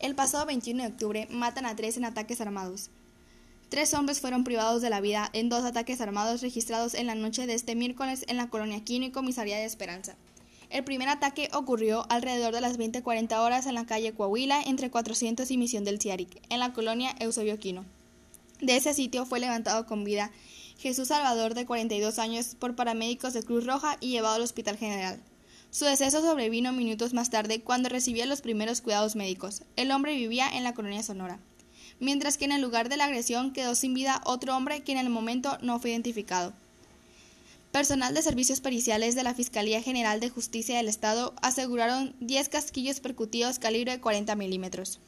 El pasado 21 de octubre matan a tres en ataques armados. Tres hombres fueron privados de la vida en dos ataques armados registrados en la noche de este miércoles en la colonia Quino y Comisaría de Esperanza. El primer ataque ocurrió alrededor de las 20:40 horas en la calle Coahuila entre 400 y Misión del Ciaric, en la colonia Eusebio Quino. De ese sitio fue levantado con vida Jesús Salvador, de 42 años, por paramédicos de Cruz Roja y llevado al Hospital General. Su deceso sobrevino minutos más tarde cuando recibía los primeros cuidados médicos. El hombre vivía en la colonia Sonora. Mientras que en el lugar de la agresión quedó sin vida otro hombre que en el momento no fue identificado. Personal de servicios periciales de la Fiscalía General de Justicia del Estado aseguraron 10 casquillos percutidos calibre 40 milímetros.